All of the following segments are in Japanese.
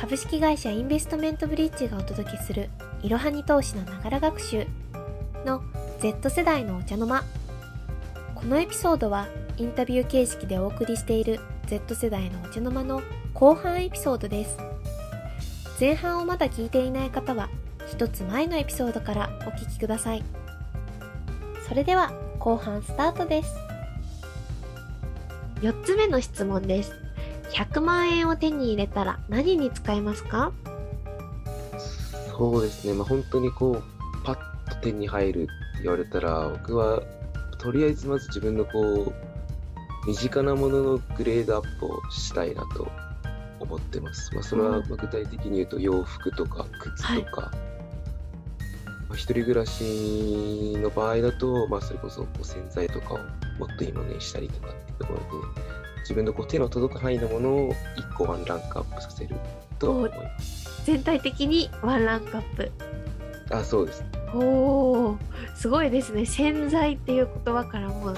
株式会社インベストメントブリッジがお届けするいろはに投資のながら学習の Z 世代のお茶の間。このエピソードはインタビュー形式でお送りしている Z 世代のお茶の間の後半エピソードです。前半をまだ聞いていない方は一つ前のエピソードからお聞きください。それでは後半スタートです。4つ目の質問です。100万円を手に入れたら何に使いますか？そうですね、まあ、本当にこう、パッと手に入るって言われたら、僕はとりあえずまず自分のこう、身近なもののグレードアップをしたいなと思ってます。まあ、それは具体的に言うと洋服とか靴とか、まあ、一人暮らしの場合だと、まあ、それこそこう洗剤とかをもっといいものにしたりとかっていうところで、自分のこう手の届く範囲のものを1個ワンランクアップさせると思います。全体的にワンランクアップあ、そうです。おーすごいですね洗剤っていう言葉からもう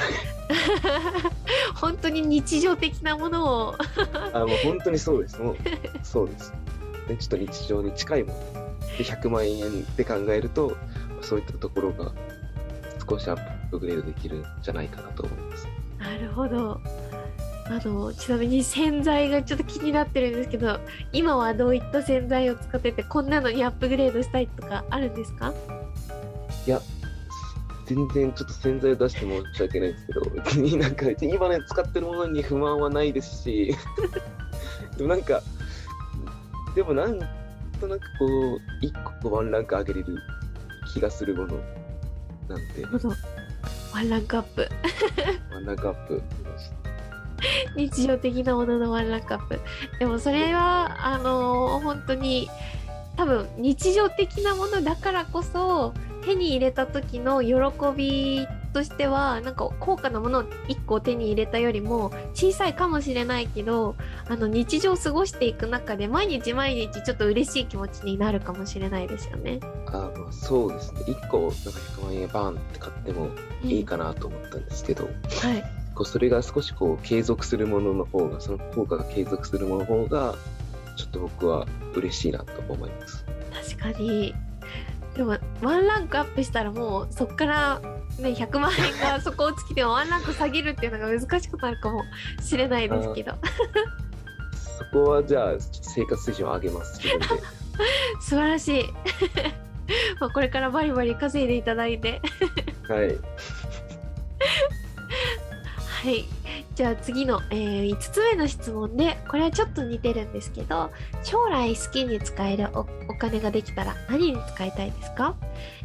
本当に日常的なものをあ、もう本当にそうです。もう、そうです。で、ちょっと日常に近いもの。で、100万円で考えると、そういったところが少しアップグレードできるんじゃないかなと思います。なるほどあのちなみに洗剤がちょっと気になってるんですけど今はどういった洗剤を使っててこんなのにアップグレードしたいとかあるんですか？いや、全然ちょっと洗剤を出して申し訳ないんです。けど、別になんか、今ね、使ってるものに不満はないですし、でもなんか、でもなんとなくこう、一個ワンランク上げれる気がするものなんで、ワンランクアップ。ワンランクアップ。し 日常的なもののワンランクアップでもそれはあのー本当に多分日常的なものだからこそ手に入れた時の喜びとしてはなんか高価なものを1個手に入れたよりも小さいかもしれないけどあの日常を過ごしていく中で毎日毎日ちょっと嬉しい気持ちになるかもしれないですよね。あまあそうですね。1個なんか100万円バーンって買ってもいいかなと思ったんですけど、はい、こうそれが少しこう継続するものの方が、その効果が継続するものの方が、ちょっと僕は嬉しいなと思います。確かにでもワンランクアップしたらもうそっから、ね、100万円がそこを尽きてもワンランク下げるっていうのが難しくなるかもしれないですけど そこはじゃあ、生活水準を上げます、自分で。素晴らしい まあこれからバリバリ稼いでいただいてはい。はい。じゃあ次の、え5つ目の質問でこれはちょっと似てるんですけど将来好きに使えるおお金ができたら何に使いたいですか、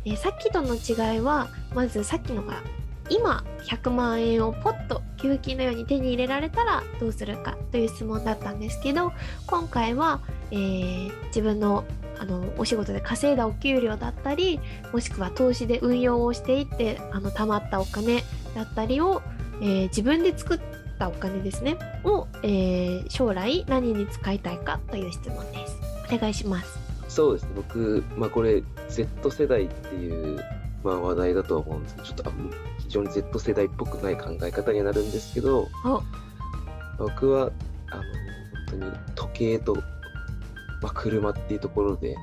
えーさっきとの違いはまずさっきのが今100万円をポッと給付金のように手に入れられたらどうするかという質問だったんですけど今回は、えー自分のあのお仕事で稼いだお給料だったりもしくは投資で運用をしていってあの貯まったお金だったりを、えー自分で作ったお金ですね。を、えー将来何に使いたいかという質問です。お願いします。そうですね。僕、まあこれ、Z 世代っていう、まあ、話題だとは思うんですけど、ちょっとあ非常に Z 世代っぽくない考え方にはなるんですけど、お。僕はあの本当に時計と、まあ、車っていうところで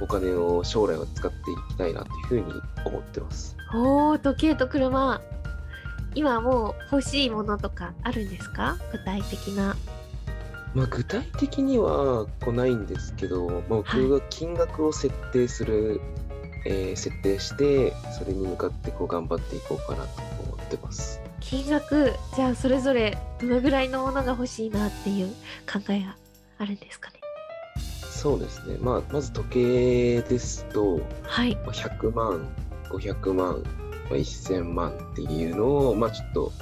お金を将来は使っていきたいなというふうに思ってます。おー時計と車今もう欲しいものとかあるんですか？具体的な。まあ、具体的にはこうないんですけど、まあ、僕が金額を設定する、えー設定してそれに向かってこう頑張っていこうかなと思ってます。金額じゃあそれぞれどのぐらいのものが欲しいなっていう考えがあるんですかね？そうですね、まあ、まず時計ですと、はい。まあ100万、500万、まあ、1000万っていうのを、まあ、ちょっと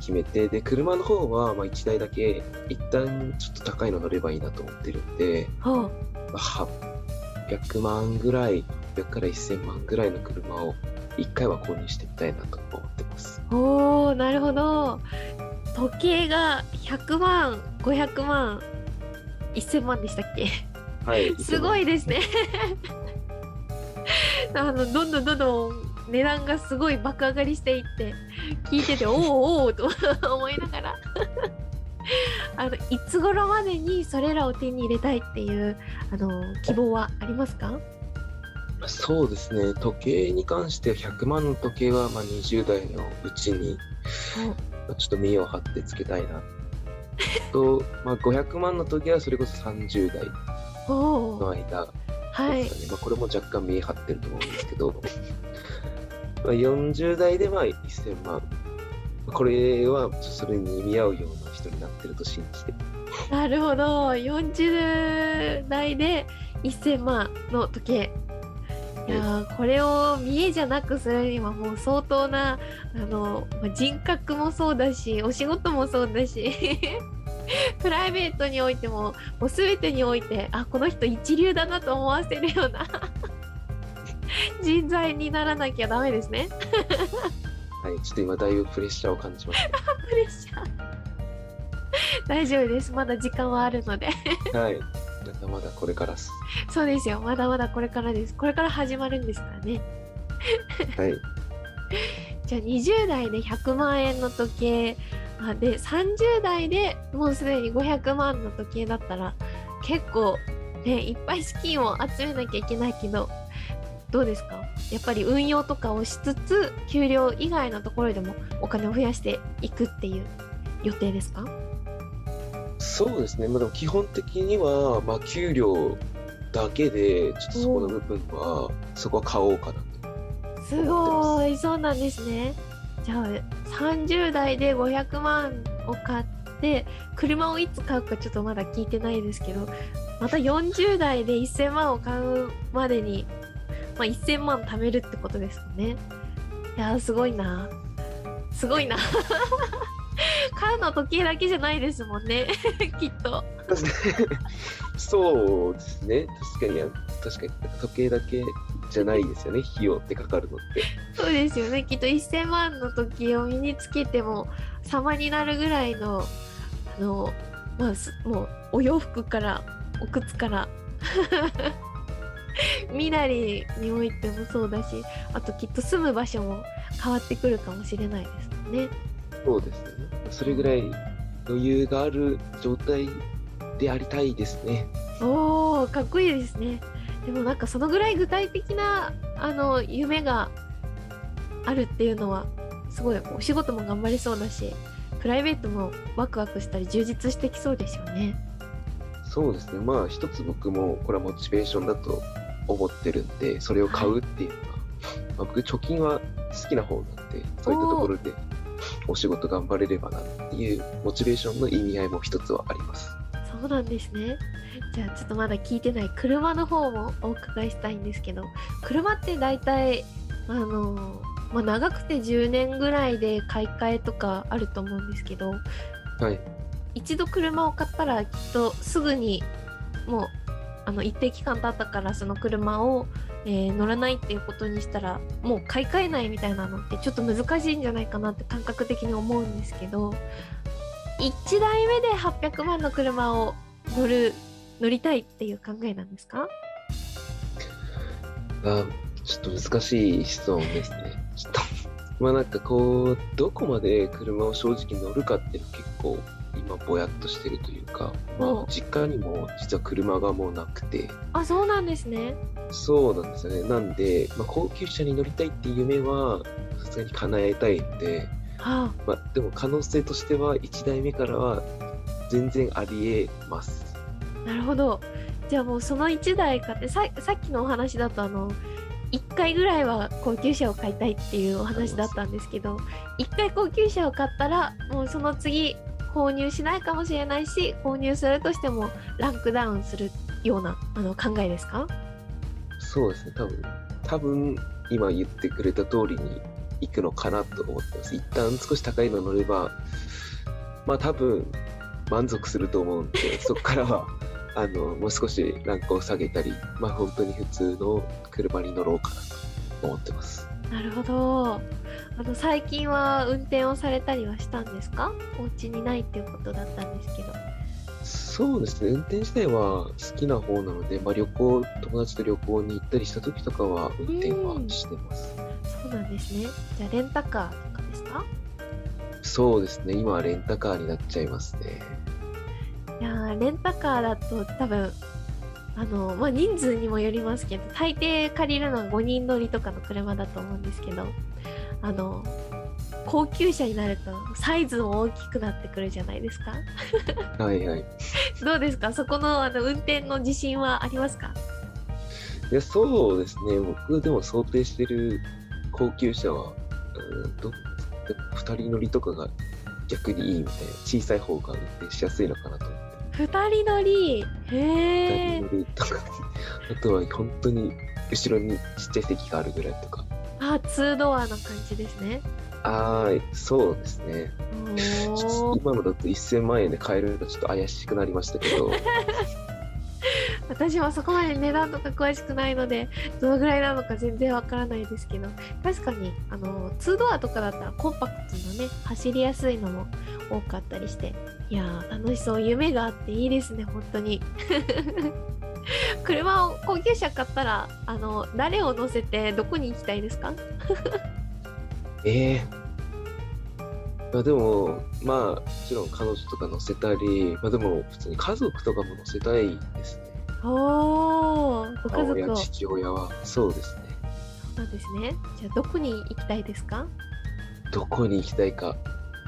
決めて、で、車の方は、まあ、1台だけ、一旦ちょっと高いの乗ればいいなと思ってるんで、ほうまあ、800万ぐらい、800から1000万ぐらいの車を1回は購入してみたいなと思ってます。おーなるほど時計が100万500万1000万でしたっけ？はい。すごいですね あのどんどんどんどん値段がすごい爆上がりしていって聞いてて おおおおと思いながら。あのいつ頃までにそれらを手に入れたいっていうあの希望はありますか？そうですね、時計に関しては100万の時計はまあ20代のうちにまあちょっと見栄を張ってつけたいな。と、まあ、500万の時はそれこそ30代の間。はい。まあ、これも若干見栄張ってると思うんですけど、まあ40代でまあ1000万。これはそれに見合うような人になってると信じて。なるほど40代で1000万の時計いやーこれを見栄じゃなくするにはもう相当なあのまあ人格もそうだしお仕事もそうだし プライベートにおいてももう全てにおいてあこの人一流だなと思わせるような人材にならなきゃダメですね はい、ちょっと今だいぶプレッシャーを感じまし プレッシャー 大丈夫ですまだ時間はあるのでた。はい。まだまだこれから。そうですよまだまだこれからですこれから始まるんですからねはい。じゃあ20代で100万円の時計あで30代でもうすでに500万の時計だったら結構ねいっぱい資金を集めなきゃいけないけどどうですか？やっぱり運用とかをしつつ給料以外のところでもお金を増やしていくっていう予定ですか？そうですね。まあ、でも基本的には、まあ、給料だけで、ちょっとそこの部分は、そこは買おうかなと。すごい。そうなんですね。じゃあ30代で500万を買って車をいつ買うかちょっとまだ聞いてないですけどまた40代で1000万を買うまでに、まあ、1000万貯めるってことですよね。いやーすごいな。すごいな。買うの時計だけじゃないですもんね。きっと。そうですね。確かに、確かに。時計だけじゃないですよね。費用ってかかるのって。そうですよね。きっと1000万の時を身につけても様になるぐらいのあのまあすもうお洋服からお靴から 身なりにおいてもそうだしあときっと住む場所も変わってくるかもしれないですもんね。そうですね。それぐらい余裕がある状態でありたいですね。おーかっこいいですね。でもなんかそのぐらい具体的なあの夢があるっていうのはすごいお仕事も頑張れそうだしプライベートもワクワクしたり充実してきそうですよね。そうですね。まあ、一つ僕もこれはモチベーションだと思ってるんで、それを買うっていうのは、まあ、僕、貯金は好きな方なんで、そういったところでお仕事頑張れればなっていうモチベーションの意味合いも一つはあります。そうなんですね。じゃあちょっとまだ聞いてない車の方もお伺いしたいんですけど車って大体あのまあ、長くて10年ぐらいで買い替えとかあると思うんですけどはい。一度車を買ったらきっとすぐにもうあの一定期間経ったからその車を、えー乗らないっていうことにしたらもう買い替えないみたいなのってちょっと難しいんじゃないかなって感覚的に思うんですけど1台目で800万の車を乗る乗りたいっていう考えなんですか？あちょっと難しい質問ですね。ちょっと、まあなんかこう、どこまで車を正直乗るかっていうのは結構今ぼやっとしてるというか、まおあ実家にも実は車がもうなくて、あそうなんですね。そうなんですよね。なんで、まあ、高級車に乗りたいっていう夢はさすがに叶えたいんで、はまあでも可能性としては1台目からは全然ありえます。あなるほど。じゃあもうその1台買ってささっきのお話だとあの1回ぐらいは高級車を買いたいっていうお話だったんですけど1回高級車を買ったらもうその次購入しないかもしれないし購入するとしてもランクダウンするようなあの考えですか？そうですね、多分、多分今言ってくれた通りに行くのかなと思ってます。一旦少し高いの乗れば、まあ多分満足すると思うんで、そこからは、あの、もう少しランクを下げたり、まあ本当に普通の車に乗ろうかなと思ってます。なるほどあの最近は運転をされたりはしたんですか？お家にないっていうことだったんですけど。そうですね、運転自体は好きな方なので、まあ旅行、友達と旅行に行ったりした時とかは運転はしてます。そうなんですね。じゃあレンタカーとかですか？そうですね、今はレンタカーになっちゃいますね。いやーレンタカーだと多分あの、まあ、人数にもよりますけど大抵借りるのは5人乗りとかの車だと思うんですけどあの高級車になるとサイズも大きくなってくるじゃないですか。はいはい。どうですか？そこのあの運転の自信はありますか？いや、そうですね、僕でも想定してる高級車は、うんど2人乗りとかが逆にいいみたいな、小さい方が運転しやすいのかなと。思って。2人乗り？へえ2人乗りとか、あとは本当に後ろにちっちゃい席があるぐらいとか。あ2ドアの感じですね。ああ、そうですね。今のだと1000万円で買えるのがちょっと怪しくなりましたけど、私はそこまで値段とか詳しくないのでどのぐらいなのか全然わからないですけど。確かにあの2ドアとかだったらコンパクトなね走りやすいのも多かったりして。いやー楽しそう。夢があっていいですね本当に 車を高級車買ったらあの誰を乗せてどこに行きたいですか？ええまあでも、まあ、もちろん彼女とか乗せたり、まあでも普通に家族とかも乗せたいですね。おーご家族を父親は。そうですね。そうですねじゃあどこに行きたいですか？どこに行きたいか。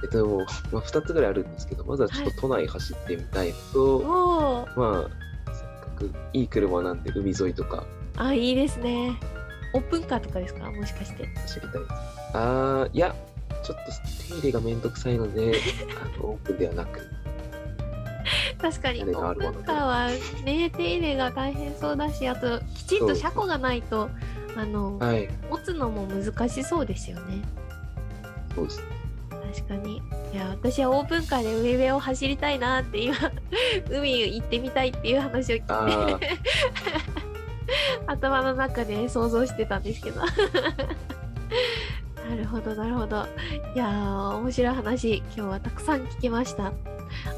えっと、まあ、2つぐらいあるんですけど、まずはちょっと都内走ってみたいのと、おーまあ、くいい車なんで海沿いとか。あいいですね。オープンカーとかですか？もしかして。走りたいです。あー、いや、ちょっと手入れがめんどくさいので、あのオープンではなく、確かにオープンカーはね手入れが大変そうだしあときちんと車庫がないとあのはい、持つのも難しそうですよね。そうです。ね。確かに。いや私はオープンカーで海辺を走りたいなって今 海行ってみたいっていう話を聞あいて。頭の中で想像してたんですけど。なるほどなるほど。いやー面白い話今日はたくさん聞きました。あ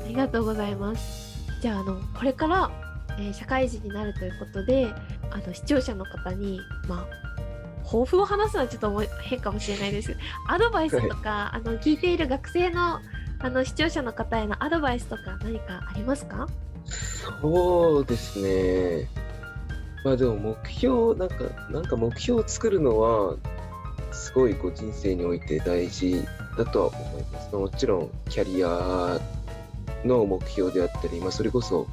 りがとうございます。じゃああのこれから、えー社会人になるということであの視聴者の方にまあ抱負を話すのはちょっと変かもしれないですアドバイスとかあの聞いている学生のあの視聴者の方へのアドバイスとか何かありますか？そうですね。まあでも目標、なんか、なんか目標を作るのは、すごいこう人生において大事だとは思います。もちろん、キャリアの目標であったり、まあそれこそ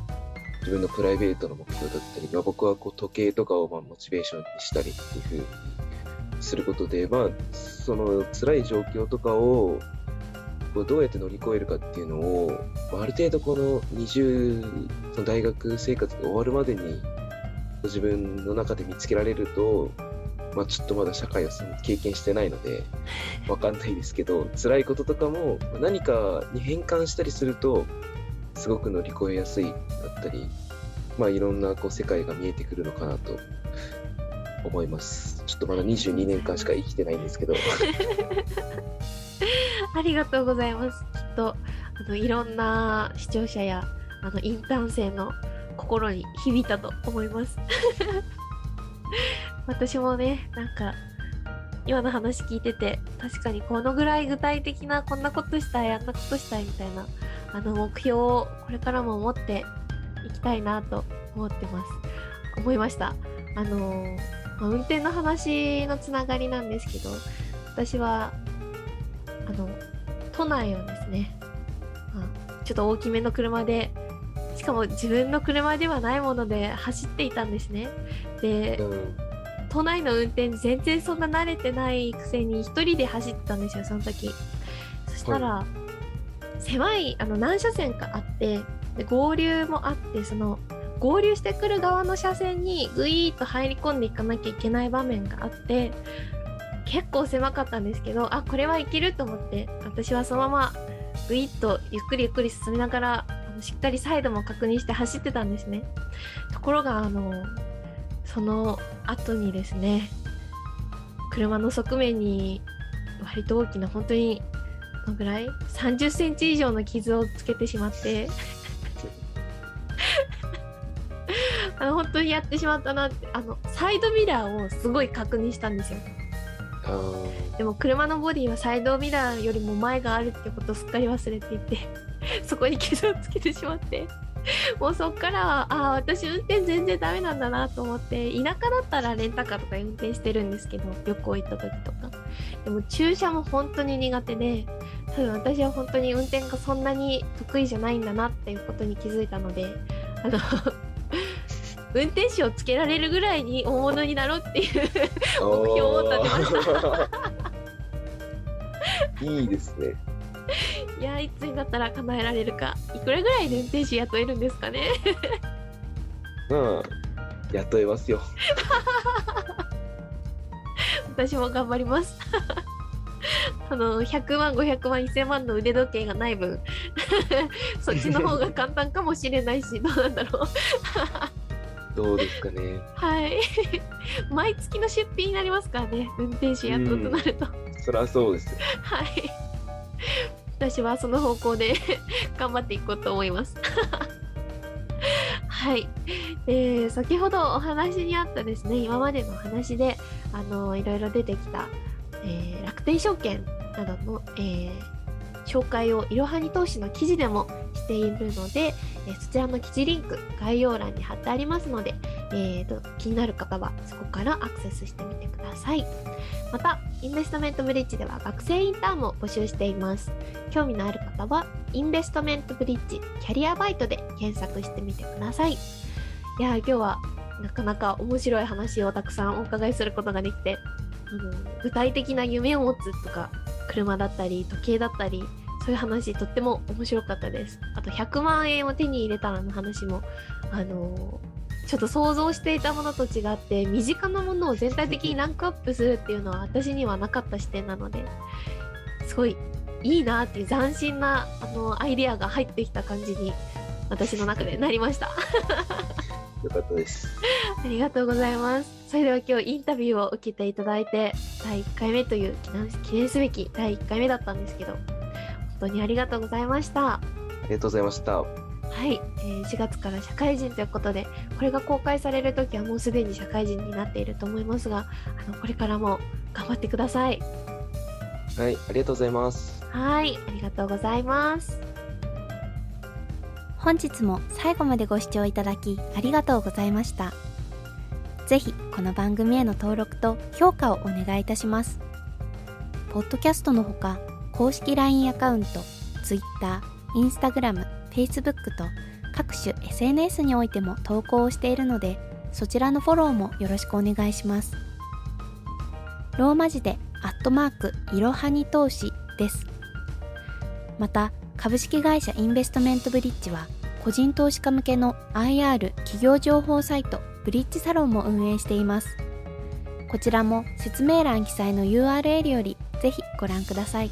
自分のプライベートの目標だったり、まあ僕はこう時計とかをまあモチベーションにしたりっていうふうにすることで、まあその辛い状況とかをどうやって乗り越えるかっていうのを、ある程度この20の大学生活が終わるまでに自分の中で見つけられると、まあ、ちょっとまだ社会を経験してないのでわかんないですけど辛いこととかも何かに変換したりするとすごく乗り越えやすいだったり、まあ、いろんなこう世界が見えてくるのかなと思います。ちょっとまだ22年間しか生きてないんですけど ありがとうございます。きっとあのいろんな視聴者やあのインターン生の心に響いたと思います。私もね、なんか今の話聞いてて確かにこのぐらい具体的なこんなことしたいあんなことしたいみたいなあの目標をこれからも持っていきたいなと思ってます。思いました。あのーまあ運転の話のつながりなんですけど私はあの都内をですね、まあ、ちょっと大きめの車でしかも自分の車ではないもので走っていたんですね。でうん都内の運転全然そんな慣れてないくせに一人で走ってたんですよその時。そしたら、狭いあの何車線かあってで合流もあってその合流してくる側の車線にグイーッと入り込んでいかなきゃいけない場面があって結構狭かったんですけどあこれはいけると思って私はそのままグイッとゆっくりゆっくり進みながらあのしっかりサイドも確認して走ってたんですね。ところがあのその後にですね車の側面に割と大きな本当にどのぐらい30センチ以上の傷をつけてしまってあの本当にやってしまったなってあのサイドミラーをすごい確認したんですよ。でも車のボディはサイドミラーよりも前があるってことをすっかり忘れていて そこに傷をつけてしまって。もうそっからはああ私運転全然ダメなんだなと思って田舎だったらレンタカーとか運転してるんですけど旅行行った時とか。でも駐車も本当に苦手で多分私は本当に運転がそんなに得意じゃないんだなっていうことに気づいたのであの運転手をつけられるぐらいに大物になろうっていう目標を立てました。た いいですね。いやいつになったら叶えられるか。いくらぐらいで運転手雇えるんですかね。まあ雇えますよ。私も頑張ります。あの100万500万1000万の腕時計がない分そっちの方が簡単かもしれないしどうなんだろうどうですかね。はい。毎月の出費になりますからね。運転手雇うとなると、そりゃそうですよ。はい。私はその方向で 頑張っていこうと思います。はい、えー先ほどお話にあったですね。今までのお話であのいろいろ出てきた、えー楽天証券などの、えー紹介をいろはに投資の記事でもしているので、えーそちらの記事リンク概要欄に貼ってありますので、えーと気になる方はそこからアクセスしてみてください。またインベストメントブリッジでは学生インターンも募集しています。興味のある方はインベストメントブリッジキャリアバイトで検索してみてください。いや今日はなかなか面白い話をたくさんお伺いすることができてあの具体的な夢を持つとか車だったり時計だったりそういう話とっても面白かったです。あと100万円を手に入れたらの話もあのーちょっと想像していたものと違って身近なものを全体的にランクアップするっていうのは私にはなかった視点なのですごいいいなっていう斬新なあのアイデアが入ってきた感じに私の中でなりました。よかったです。ありがとうございます。それでは今日インタビューを受けていただいて第1回目という記念すべき第1回目だったんですけど本当にありがとうございました。ありがとうございました。はい、えー4月から社会人ということでこれが公開される時はもうすでに社会人になっていると思いますがあのこれからも頑張ってください。はい。ありがとうございます。はい。ありがとうございます。本日も最後までご視聴いただきありがとうございました。ぜひこの番組への登録と評価をお願いいたします。ポッドキャストのほか公式 LINE アカウント、Twitter、Instagram、Facebook と各種 SNS においても投稿をしているのでそちらのフォローもよろしくお願いします。ローマ字でアットマークいろはに投資です。また株式会社インベストメントブリッジは個人投資家向けの IR 企業情報サイトブリッジサロンも運営していますこちらも説明欄記載の URL よりぜひご覧ください